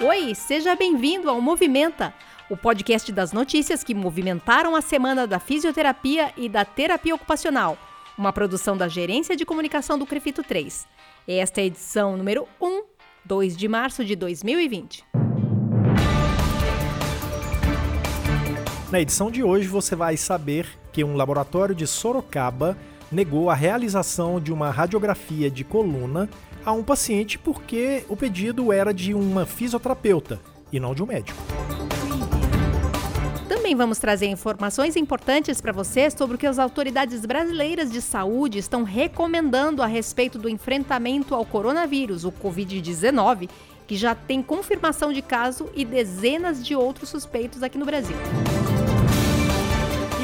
Oi, seja bem-vindo ao Movimenta, o podcast das notícias que movimentaram a semana da fisioterapia e da terapia ocupacional, uma produção da Gerência de Comunicação do Crefito 3. Esta é a edição número 1, 2 de março de 2020. Na edição de hoje você vai saber que um laboratório de Sorocaba negou a realização de uma radiografia de coluna a um paciente porque o pedido era de uma fisioterapeuta e não de um médico. Também vamos trazer informações importantes para você sobre o que as autoridades brasileiras de saúde estão recomendando a respeito do enfrentamento ao coronavírus, o Covid-19, que já tem confirmação de caso e dezenas de outros suspeitos aqui no Brasil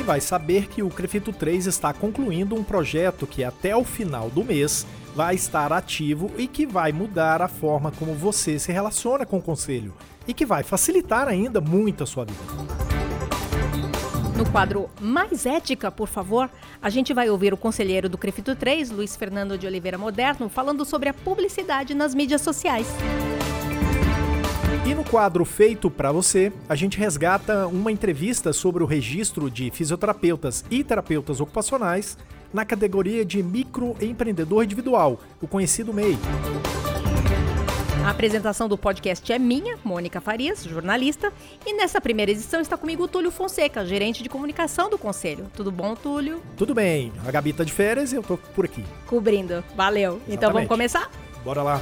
vai saber que o Crefito 3 está concluindo um projeto que até o final do mês vai estar ativo e que vai mudar a forma como você se relaciona com o conselho e que vai facilitar ainda muito a sua vida. No quadro Mais Ética, por favor, a gente vai ouvir o conselheiro do Crefito 3, Luiz Fernando de Oliveira Moderno, falando sobre a publicidade nas mídias sociais. E no quadro Feito para Você, a gente resgata uma entrevista sobre o registro de fisioterapeutas e terapeutas ocupacionais na categoria de microempreendedor individual, o conhecido MEI. A apresentação do podcast é minha, Mônica Farias, jornalista, e nessa primeira edição está comigo o Túlio Fonseca, gerente de comunicação do Conselho. Tudo bom, Túlio? Tudo bem. A Gabi tá de férias e eu tô por aqui. Cobrindo. Valeu. Exatamente. Então vamos começar? Bora lá.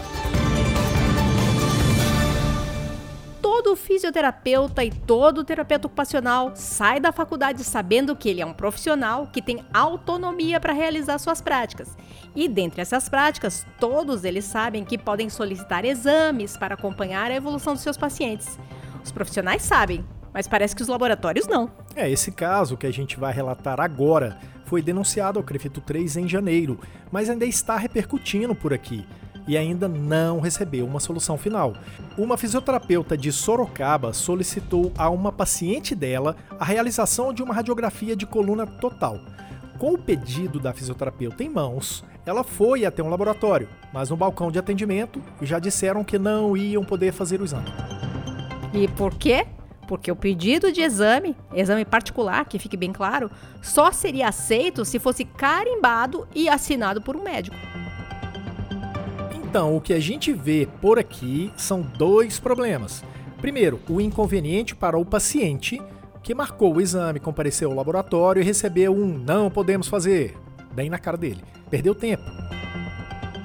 Todo fisioterapeuta e todo terapeuta ocupacional sai da faculdade sabendo que ele é um profissional que tem autonomia para realizar suas práticas. E dentre essas práticas, todos eles sabem que podem solicitar exames para acompanhar a evolução dos seus pacientes. Os profissionais sabem, mas parece que os laboratórios não. É, esse caso que a gente vai relatar agora foi denunciado ao Crefito 3 em janeiro, mas ainda está repercutindo por aqui e ainda não recebeu uma solução final. Uma fisioterapeuta de Sorocaba solicitou a uma paciente dela a realização de uma radiografia de coluna total. Com o pedido da fisioterapeuta em mãos, ela foi até um laboratório, mas no balcão de atendimento já disseram que não iam poder fazer o exame. E por quê? Porque o pedido de exame, exame particular, que fique bem claro, só seria aceito se fosse carimbado e assinado por um médico. Então, o que a gente vê por aqui são dois problemas. Primeiro, o inconveniente para o paciente que marcou o exame, compareceu ao laboratório e recebeu um não podemos fazer, bem na cara dele. Perdeu tempo.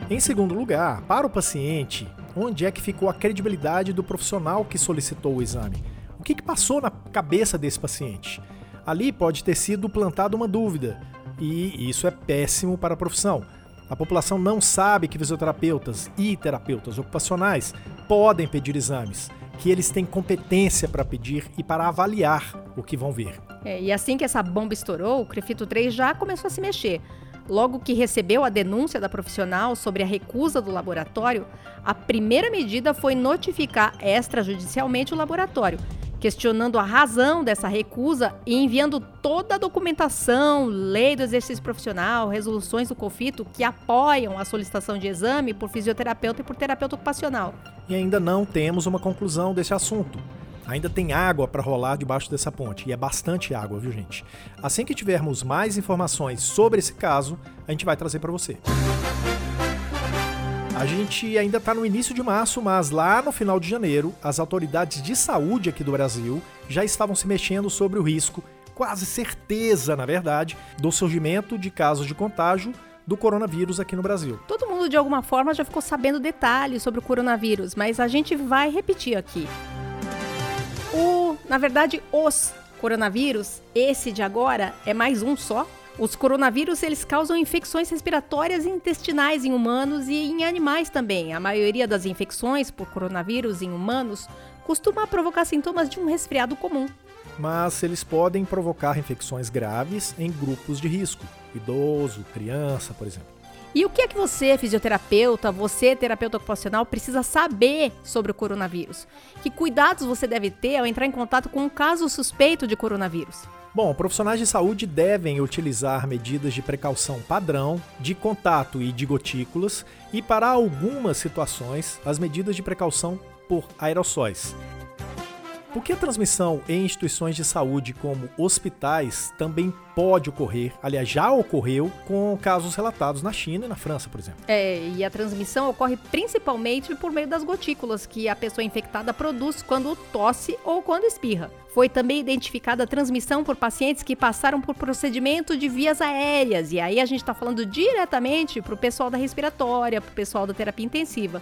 Em segundo lugar, para o paciente, onde é que ficou a credibilidade do profissional que solicitou o exame? O que, que passou na cabeça desse paciente? Ali pode ter sido plantada uma dúvida, e isso é péssimo para a profissão. A população não sabe que fisioterapeutas e terapeutas ocupacionais podem pedir exames, que eles têm competência para pedir e para avaliar o que vão ver. É, e assim que essa bomba estourou, o Crefito 3 já começou a se mexer. Logo que recebeu a denúncia da profissional sobre a recusa do laboratório, a primeira medida foi notificar extrajudicialmente o laboratório, questionando a razão dessa recusa e enviando toda a documentação, lei do exercício profissional, resoluções do COFITO que apoiam a solicitação de exame por fisioterapeuta e por terapeuta ocupacional. E ainda não temos uma conclusão desse assunto. Ainda tem água para rolar debaixo dessa ponte, e é bastante água, viu, gente? Assim que tivermos mais informações sobre esse caso, a gente vai trazer para você. A gente ainda está no início de março, mas lá no final de janeiro, as autoridades de saúde aqui do Brasil já estavam se mexendo sobre o risco, quase certeza, na verdade, do surgimento de casos de contágio do coronavírus aqui no Brasil. Todo mundo, de alguma forma, já ficou sabendo detalhes sobre o coronavírus, mas a gente vai repetir aqui. O, na verdade, os coronavírus, esse de agora, é mais um só, os coronavírus eles causam infecções respiratórias e intestinais em humanos e em animais também. A maioria das infecções por coronavírus em humanos costuma provocar sintomas de um resfriado comum. Mas eles podem provocar infecções graves em grupos de risco, idoso, criança, por exemplo. E o que é que você, fisioterapeuta, você, terapeuta ocupacional, precisa saber sobre o coronavírus? Que cuidados você deve ter ao entrar em contato com um caso suspeito de coronavírus? Bom, profissionais de saúde devem utilizar medidas de precaução padrão, de contato e de gotículas, e para algumas situações, as medidas de precaução por aerossóis. Porque a transmissão em instituições de saúde como hospitais também pode ocorrer, aliás, já ocorreu com casos relatados na China e na França, por exemplo. É, e a transmissão ocorre principalmente por meio das gotículas que a pessoa infectada produz quando tosse ou quando espirra. Foi também identificada a transmissão por pacientes que passaram por procedimento de vias aéreas, e aí a gente está falando diretamente para o pessoal da respiratória, para o pessoal da terapia intensiva.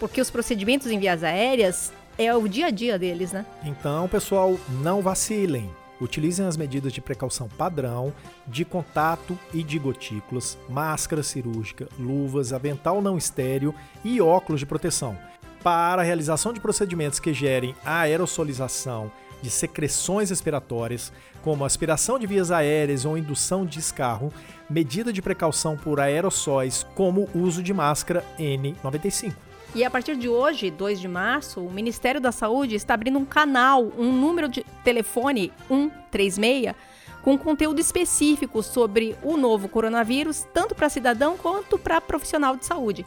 Porque os procedimentos em vias aéreas é o dia a dia deles, né? Então, pessoal, não vacilem. Utilizem as medidas de precaução padrão, de contato e de gotículas, máscara cirúrgica, luvas, avental não estéreo e óculos de proteção. Para a realização de procedimentos que gerem aerosolização de secreções respiratórias, como aspiração de vias aéreas ou indução de escarro, medida de precaução por aerossóis, como uso de máscara N95. E a partir de hoje, 2 de março, o Ministério da Saúde está abrindo um canal, um número de telefone 136, com conteúdo específico sobre o novo coronavírus, tanto para cidadão quanto para profissional de saúde.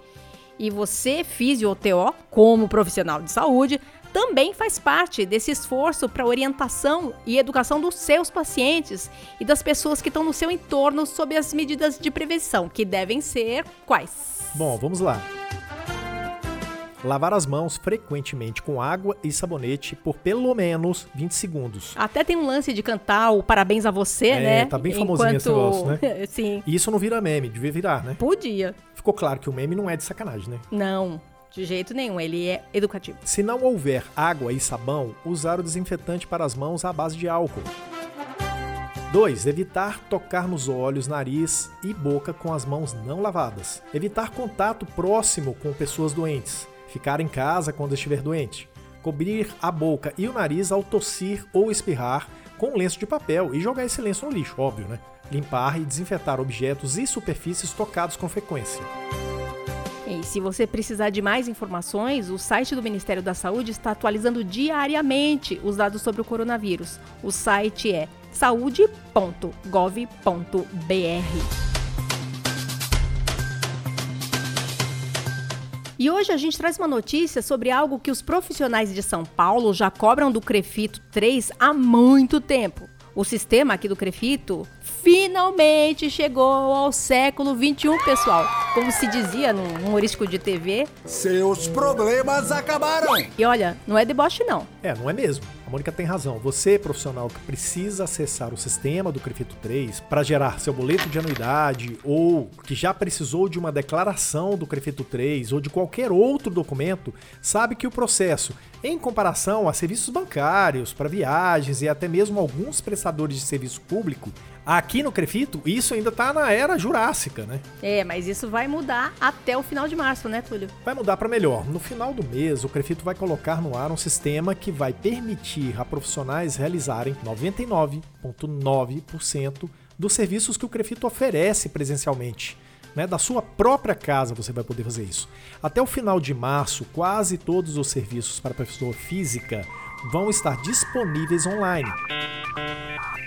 E você, fisio TO, como profissional de saúde, também faz parte desse esforço para orientação e educação dos seus pacientes e das pessoas que estão no seu entorno sobre as medidas de prevenção, que devem ser quais? Bom, vamos lá. Lavar as mãos frequentemente com água e sabonete por pelo menos 20 segundos. Até tem um lance de cantar o parabéns a você, é, né? tá bem famosinho Enquanto... esse negócio, né? Sim. E isso não vira meme, devia virar, né? Podia. Ficou claro que o meme não é de sacanagem, né? Não. De jeito nenhum, ele é educativo. Se não houver água e sabão, usar o desinfetante para as mãos à base de álcool. 2. Evitar tocar nos olhos, nariz e boca com as mãos não lavadas. Evitar contato próximo com pessoas doentes ficar em casa quando estiver doente, cobrir a boca e o nariz ao tossir ou espirrar com um lenço de papel e jogar esse lenço no lixo, óbvio, né? Limpar e desinfetar objetos e superfícies tocados com frequência. Se você precisar de mais informações, o site do Ministério da Saúde está atualizando diariamente os dados sobre o coronavírus. O site é saude.gov.br. E hoje a gente traz uma notícia sobre algo que os profissionais de São Paulo já cobram do Crefito 3 há muito tempo. O sistema aqui do Crefito finalmente chegou ao século 21, pessoal. Como se dizia num humorístico de TV. Seus problemas acabaram! E olha, não é deboche não. É, não é mesmo. A Mônica tem razão. Você, profissional que precisa acessar o sistema do Crefito 3 para gerar seu boleto de anuidade ou que já precisou de uma declaração do Crefito 3 ou de qualquer outro documento, sabe que o processo, em comparação a serviços bancários, para viagens e até mesmo alguns prestadores de serviço público, Aqui no Crefito, isso ainda tá na era jurássica, né? É, mas isso vai mudar até o final de março, né, Túlio? Vai mudar para melhor. No final do mês, o Crefito vai colocar no ar um sistema que vai permitir a profissionais realizarem 99,9% dos serviços que o Crefito oferece presencialmente. Né, da sua própria casa você vai poder fazer isso. Até o final de março, quase todos os serviços para pessoa física vão estar disponíveis online.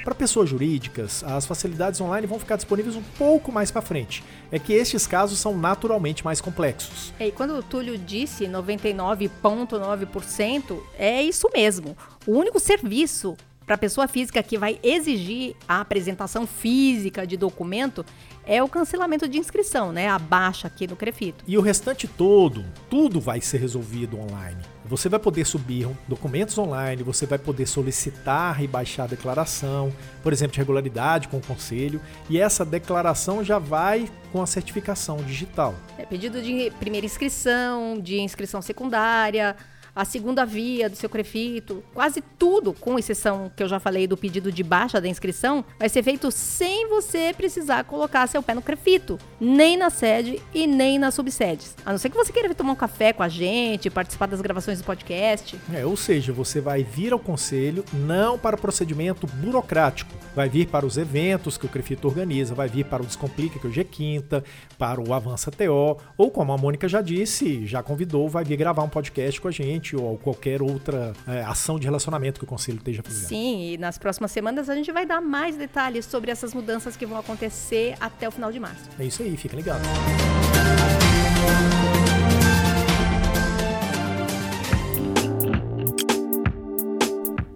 Para pessoas jurídicas, as facilidades online vão ficar disponíveis um pouco mais para frente. É que estes casos são naturalmente mais complexos. E quando o Túlio disse 99,9%, é isso mesmo. O único serviço para a pessoa física que vai exigir a apresentação física de documento é o cancelamento de inscrição, né? A baixa aqui no Crefito. E o restante todo, tudo vai ser resolvido online. Você vai poder subir documentos online, você vai poder solicitar e baixar a declaração, por exemplo, de regularidade com o conselho, e essa declaração já vai com a certificação digital. É pedido de primeira inscrição, de inscrição secundária, a segunda via do seu crefito, quase tudo, com exceção que eu já falei do pedido de baixa da inscrição, vai ser feito sem você precisar colocar seu pé no crefito, nem na sede e nem nas subsedes. A não ser que você queira tomar um café com a gente, participar das gravações do podcast. É, ou seja, você vai vir ao conselho não para o procedimento burocrático, vai vir para os eventos que o Crefito organiza, vai vir para o Descomplica, que hoje é quinta, para o Avança TO, ou como a Mônica já disse, já convidou, vai vir gravar um podcast com a gente ou qualquer outra é, ação de relacionamento que o conselho esteja fazendo. Sim, e nas próximas semanas a gente vai dar mais detalhes sobre essas mudanças que vão acontecer até o final de março. É isso aí, fica ligado.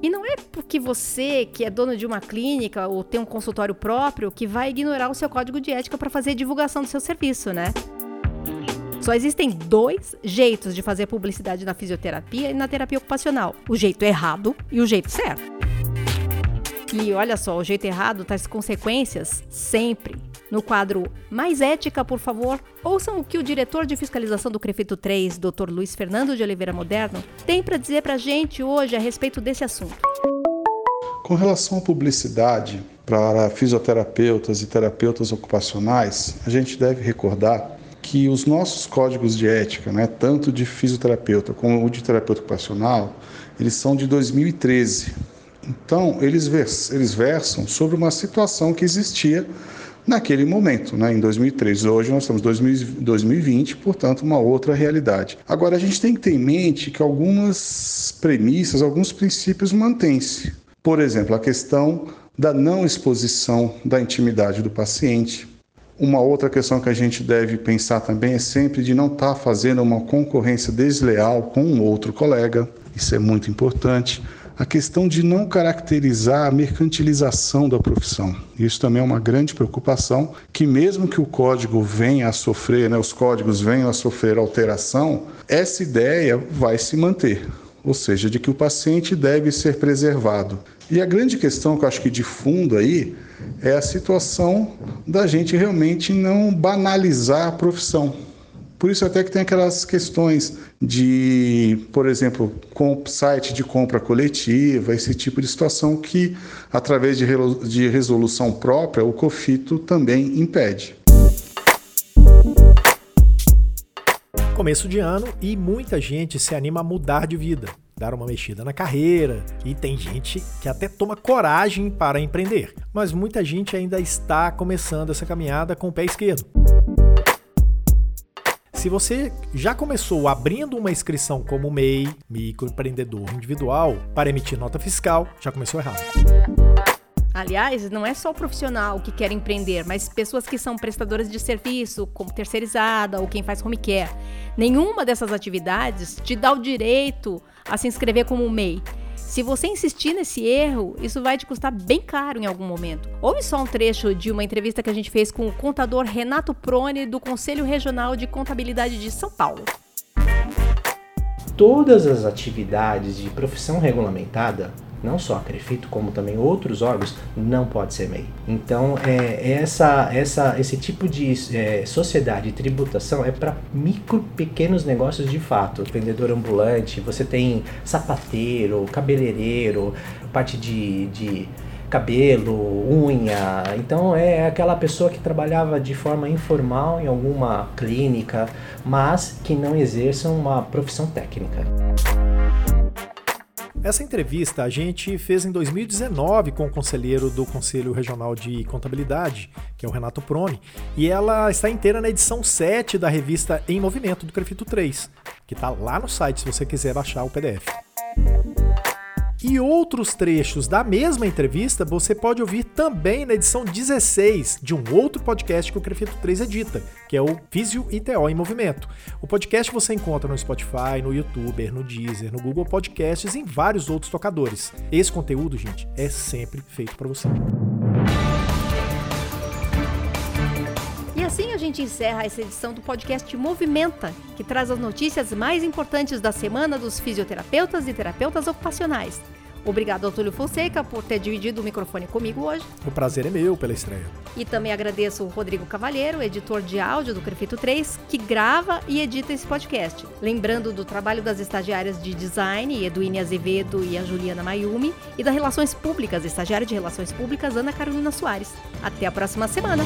E não é porque você, que é dono de uma clínica ou tem um consultório próprio, que vai ignorar o seu código de ética para fazer divulgação do seu serviço, né? Só existem dois jeitos de fazer publicidade na fisioterapia e na terapia ocupacional: o jeito errado e o jeito certo. E olha só, o jeito errado traz consequências sempre. No quadro Mais Ética, por favor, ouçam o que o diretor de fiscalização do Crefito 3, Dr. Luiz Fernando de Oliveira Moderno, tem para dizer para a gente hoje a respeito desse assunto. Com relação à publicidade para fisioterapeutas e terapeutas ocupacionais, a gente deve recordar que os nossos códigos de ética, né, tanto de fisioterapeuta como o de terapeuta ocupacional, eles são de 2013. Então, eles, vers eles versam sobre uma situação que existia naquele momento, né, em 2003. Hoje nós estamos em 2020, portanto, uma outra realidade. Agora, a gente tem que ter em mente que algumas premissas, alguns princípios mantêm-se. Por exemplo, a questão da não exposição da intimidade do paciente. Uma outra questão que a gente deve pensar também é sempre de não estar tá fazendo uma concorrência desleal com um outro colega. Isso é muito importante a questão de não caracterizar a mercantilização da profissão. Isso também é uma grande preocupação, que mesmo que o código venha a sofrer, né, os códigos venham a sofrer alteração, essa ideia vai se manter, ou seja, de que o paciente deve ser preservado. E a grande questão que eu acho que de fundo aí é a situação da gente realmente não banalizar a profissão. Por isso até que tem aquelas questões de, por exemplo, site de compra coletiva, esse tipo de situação que, através de resolução própria, o COFITO também impede. Começo de ano e muita gente se anima a mudar de vida, dar uma mexida na carreira, e tem gente que até toma coragem para empreender, mas muita gente ainda está começando essa caminhada com o pé esquerdo. Se você já começou abrindo uma inscrição como MEI, microempreendedor individual, para emitir nota fiscal, já começou errado. Aliás, não é só o profissional que quer empreender, mas pessoas que são prestadoras de serviço, como terceirizada ou quem faz home care. Nenhuma dessas atividades te dá o direito a se inscrever como MEI. Se você insistir nesse erro, isso vai te custar bem caro em algum momento. Ouve só um trecho de uma entrevista que a gente fez com o contador Renato Prone, do Conselho Regional de Contabilidade de São Paulo. Todas as atividades de profissão regulamentada não só a Crefito, como também outros órgãos, não pode ser MEI. Então, é, essa, essa, esse tipo de é, sociedade de tributação é para micro, pequenos negócios de fato. Vendedor ambulante, você tem sapateiro, cabeleireiro, parte de, de cabelo, unha. Então é aquela pessoa que trabalhava de forma informal em alguma clínica, mas que não exerça uma profissão técnica. Essa entrevista a gente fez em 2019 com o conselheiro do Conselho Regional de Contabilidade, que é o Renato Prone, e ela está inteira na edição 7 da revista Em Movimento do Crefito 3, que está lá no site se você quiser baixar o PDF. E outros trechos da mesma entrevista você pode ouvir também na edição 16 de um outro podcast que o Crefito 3 edita, que é o Físio ITO em Movimento. O podcast você encontra no Spotify, no YouTube, no Deezer, no Google Podcasts e em vários outros tocadores. Esse conteúdo, gente, é sempre feito para você. Gente encerra essa edição do podcast Movimenta, que traz as notícias mais importantes da semana dos fisioterapeutas e terapeutas ocupacionais. Obrigado ao Túlio Fonseca por ter dividido o microfone comigo hoje. O prazer é meu pela estreia. E também agradeço o Rodrigo Cavalheiro, editor de áudio do Crefito 3, que grava e edita esse podcast. Lembrando do trabalho das estagiárias de design, Eduine Azevedo e a Juliana Mayumi, e das relações públicas, estagiária de relações públicas, Ana Carolina Soares. Até a próxima semana!